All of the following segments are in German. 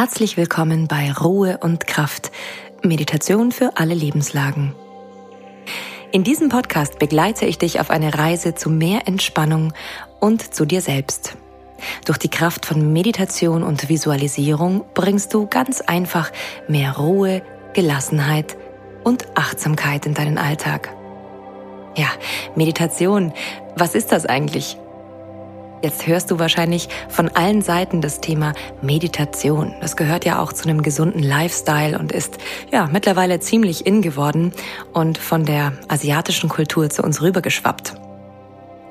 Herzlich willkommen bei Ruhe und Kraft, Meditation für alle Lebenslagen. In diesem Podcast begleite ich dich auf eine Reise zu mehr Entspannung und zu dir selbst. Durch die Kraft von Meditation und Visualisierung bringst du ganz einfach mehr Ruhe, Gelassenheit und Achtsamkeit in deinen Alltag. Ja, Meditation, was ist das eigentlich? Jetzt hörst du wahrscheinlich von allen Seiten das Thema Meditation. Das gehört ja auch zu einem gesunden Lifestyle und ist ja mittlerweile ziemlich in geworden und von der asiatischen Kultur zu uns rübergeschwappt.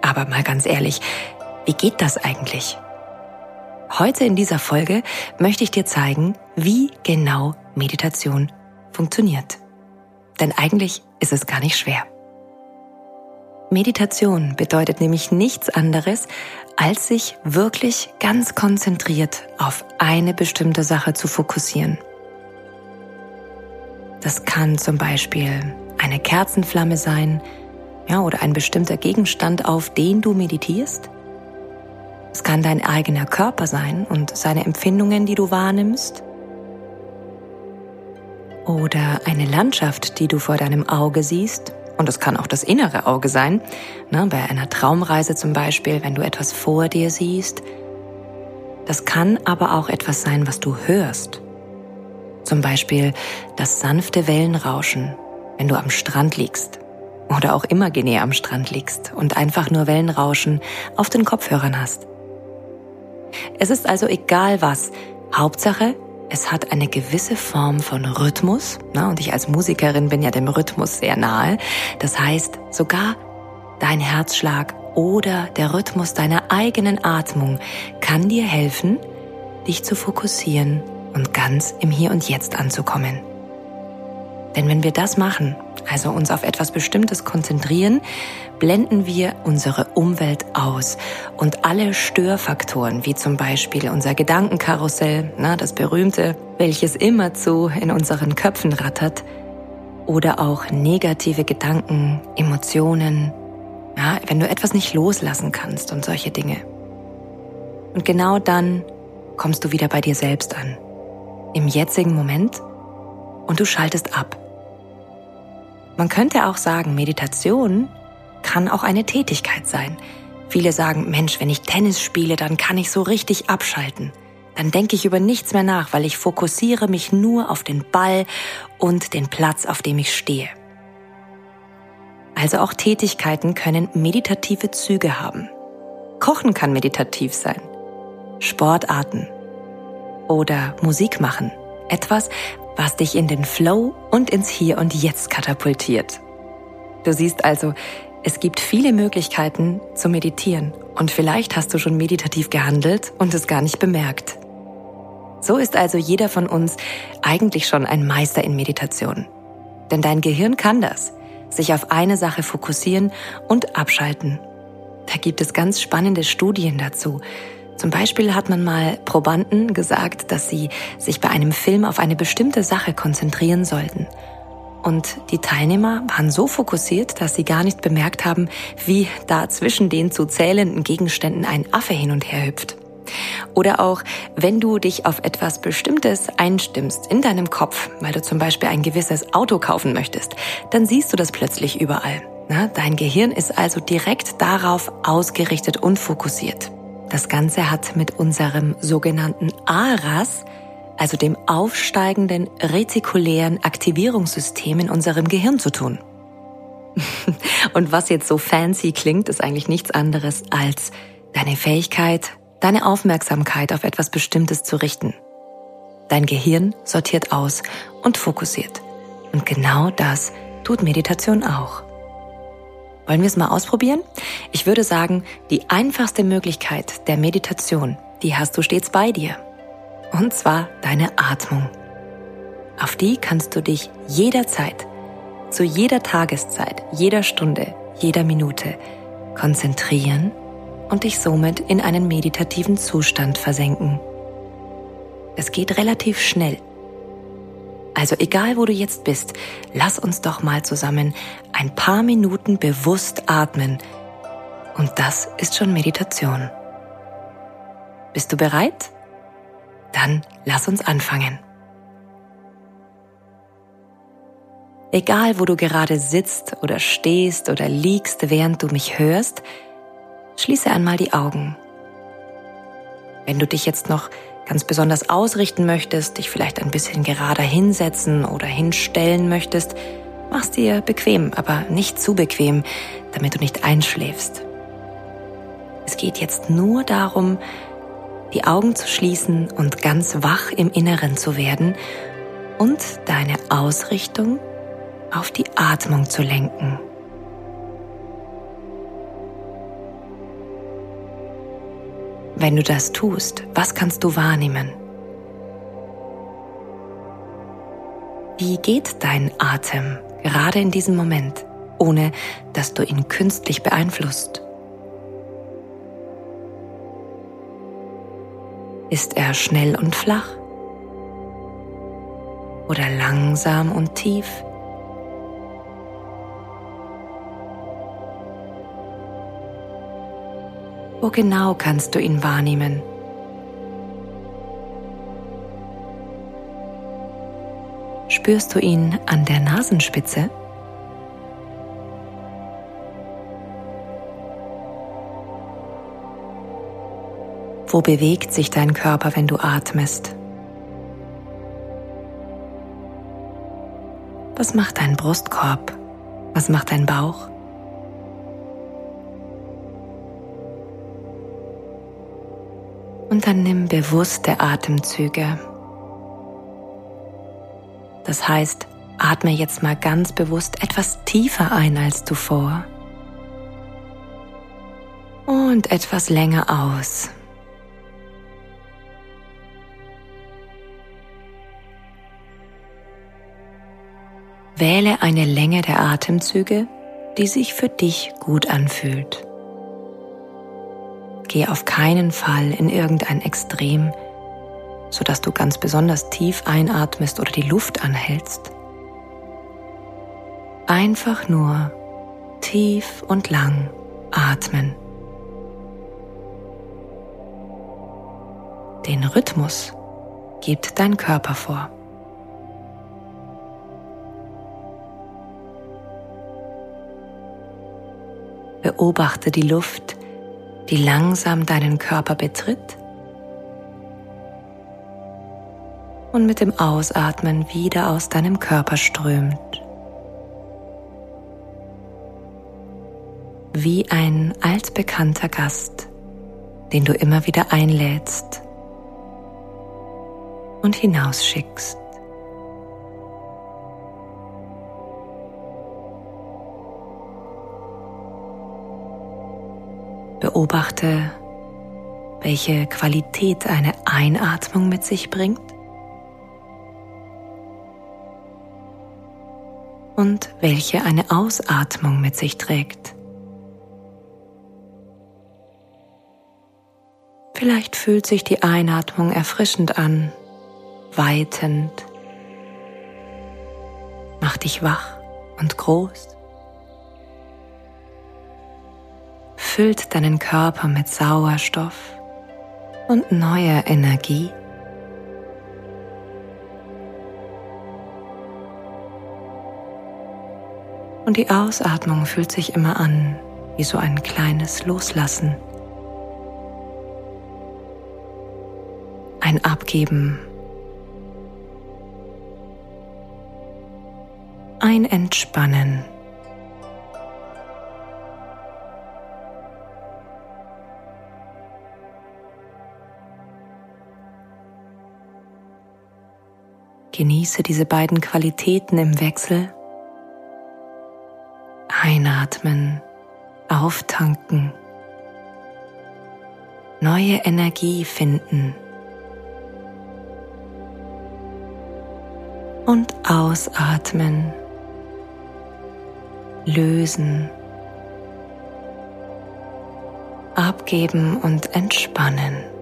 Aber mal ganz ehrlich, wie geht das eigentlich? Heute in dieser Folge möchte ich dir zeigen, wie genau Meditation funktioniert. Denn eigentlich ist es gar nicht schwer. Meditation bedeutet nämlich nichts anderes, als sich wirklich ganz konzentriert auf eine bestimmte Sache zu fokussieren. Das kann zum Beispiel eine Kerzenflamme sein, ja, oder ein bestimmter Gegenstand, auf den du meditierst. Es kann dein eigener Körper sein und seine Empfindungen, die du wahrnimmst. Oder eine Landschaft, die du vor deinem Auge siehst und es kann auch das innere Auge sein. Ne, bei einer Traumreise zum Beispiel, wenn du etwas vor dir siehst. Das kann aber auch etwas sein, was du hörst. Zum Beispiel das sanfte Wellenrauschen, wenn du am Strand liegst. Oder auch imaginär am Strand liegst und einfach nur Wellenrauschen auf den Kopfhörern hast. Es ist also egal was. Hauptsache, es hat eine gewisse Form von Rhythmus. Na, und ich als Musikerin bin ja dem Rhythmus sehr nahe. Das heißt, sogar dein Herzschlag oder der Rhythmus deiner eigenen Atmung kann dir helfen, dich zu fokussieren und ganz im Hier und Jetzt anzukommen. Denn wenn wir das machen, also uns auf etwas Bestimmtes konzentrieren, blenden wir unsere Umwelt aus und alle Störfaktoren, wie zum Beispiel unser Gedankenkarussell, na, das berühmte, welches immerzu in unseren Köpfen rattert, oder auch negative Gedanken, Emotionen, ja, wenn du etwas nicht loslassen kannst und solche Dinge. Und genau dann kommst du wieder bei dir selbst an, im jetzigen Moment, und du schaltest ab. Man könnte auch sagen, Meditation kann auch eine Tätigkeit sein. Viele sagen, Mensch, wenn ich Tennis spiele, dann kann ich so richtig abschalten. Dann denke ich über nichts mehr nach, weil ich fokussiere mich nur auf den Ball und den Platz, auf dem ich stehe. Also auch Tätigkeiten können meditative Züge haben. Kochen kann meditativ sein. Sportarten oder Musik machen. Etwas, was dich in den Flow und ins Hier und Jetzt katapultiert. Du siehst also, es gibt viele Möglichkeiten zu meditieren und vielleicht hast du schon meditativ gehandelt und es gar nicht bemerkt. So ist also jeder von uns eigentlich schon ein Meister in Meditation. Denn dein Gehirn kann das, sich auf eine Sache fokussieren und abschalten. Da gibt es ganz spannende Studien dazu, zum Beispiel hat man mal Probanden gesagt, dass sie sich bei einem Film auf eine bestimmte Sache konzentrieren sollten. Und die Teilnehmer waren so fokussiert, dass sie gar nicht bemerkt haben, wie da zwischen den zu zählenden Gegenständen ein Affe hin und her hüpft. Oder auch, wenn du dich auf etwas Bestimmtes einstimmst in deinem Kopf, weil du zum Beispiel ein gewisses Auto kaufen möchtest, dann siehst du das plötzlich überall. Dein Gehirn ist also direkt darauf ausgerichtet und fokussiert. Das Ganze hat mit unserem sogenannten ARAS, also dem aufsteigenden retikulären Aktivierungssystem in unserem Gehirn zu tun. Und was jetzt so fancy klingt, ist eigentlich nichts anderes als deine Fähigkeit, deine Aufmerksamkeit auf etwas Bestimmtes zu richten. Dein Gehirn sortiert aus und fokussiert. Und genau das tut Meditation auch. Wollen wir es mal ausprobieren? Ich würde sagen, die einfachste Möglichkeit der Meditation, die hast du stets bei dir. Und zwar deine Atmung. Auf die kannst du dich jederzeit, zu jeder Tageszeit, jeder Stunde, jeder Minute konzentrieren und dich somit in einen meditativen Zustand versenken. Es geht relativ schnell. Also egal, wo du jetzt bist, lass uns doch mal zusammen ein paar Minuten bewusst atmen. Und das ist schon Meditation. Bist du bereit? Dann lass uns anfangen. Egal, wo du gerade sitzt oder stehst oder liegst, während du mich hörst, schließe einmal die Augen. Wenn du dich jetzt noch ganz besonders ausrichten möchtest, dich vielleicht ein bisschen gerader hinsetzen oder hinstellen möchtest, mach's dir bequem, aber nicht zu bequem, damit du nicht einschläfst. Es geht jetzt nur darum, die Augen zu schließen und ganz wach im Inneren zu werden und deine Ausrichtung auf die Atmung zu lenken. Wenn du das tust, was kannst du wahrnehmen? Wie geht dein Atem gerade in diesem Moment, ohne dass du ihn künstlich beeinflusst? Ist er schnell und flach? Oder langsam und tief? Wo genau kannst du ihn wahrnehmen? Spürst du ihn an der Nasenspitze? Wo bewegt sich dein Körper, wenn du atmest? Was macht dein Brustkorb? Was macht dein Bauch? Und dann nimm bewusste Atemzüge. Das heißt, atme jetzt mal ganz bewusst etwas tiefer ein als zuvor. Und etwas länger aus. Wähle eine Länge der Atemzüge, die sich für dich gut anfühlt. Geh auf keinen Fall in irgendein Extrem, sodass du ganz besonders tief einatmest oder die Luft anhältst. Einfach nur tief und lang atmen. Den Rhythmus gibt dein Körper vor. Beobachte die Luft, die langsam deinen Körper betritt und mit dem Ausatmen wieder aus deinem Körper strömt. Wie ein altbekannter Gast, den du immer wieder einlädst und hinausschickst. Beobachte, welche Qualität eine Einatmung mit sich bringt und welche eine Ausatmung mit sich trägt. Vielleicht fühlt sich die Einatmung erfrischend an, weitend, macht dich wach und groß. Füllt deinen Körper mit Sauerstoff und neuer Energie. Und die Ausatmung fühlt sich immer an wie so ein kleines Loslassen. Ein Abgeben. Ein Entspannen. Genieße diese beiden Qualitäten im Wechsel. Einatmen, auftanken, neue Energie finden und ausatmen, lösen, abgeben und entspannen.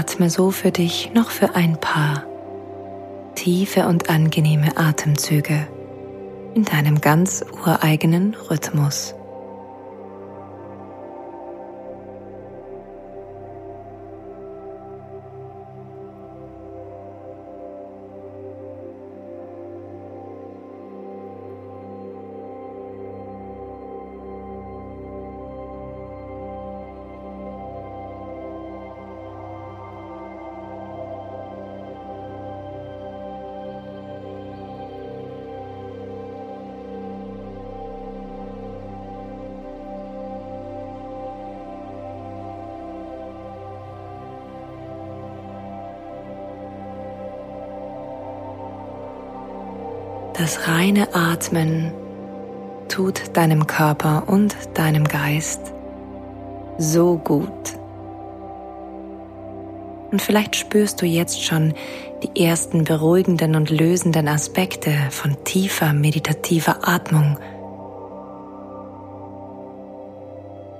Atme so für dich noch für ein paar tiefe und angenehme Atemzüge in deinem ganz ureigenen Rhythmus. Das reine Atmen tut deinem Körper und deinem Geist so gut. Und vielleicht spürst du jetzt schon die ersten beruhigenden und lösenden Aspekte von tiefer meditativer Atmung.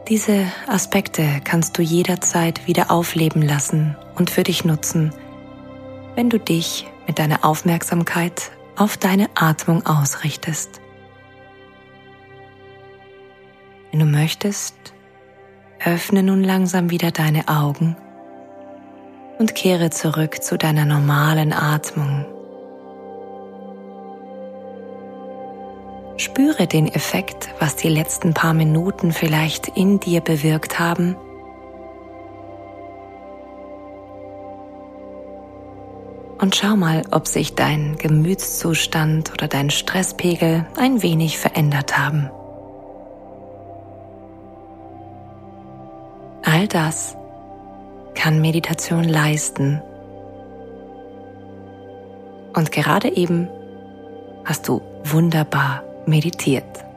Diese Aspekte kannst du jederzeit wieder aufleben lassen und für dich nutzen, wenn du dich mit deiner Aufmerksamkeit auf deine Atmung ausrichtest. Wenn du möchtest, öffne nun langsam wieder deine Augen und kehre zurück zu deiner normalen Atmung. Spüre den Effekt, was die letzten paar Minuten vielleicht in dir bewirkt haben. Und schau mal, ob sich dein Gemütszustand oder dein Stresspegel ein wenig verändert haben. All das kann Meditation leisten. Und gerade eben hast du wunderbar meditiert.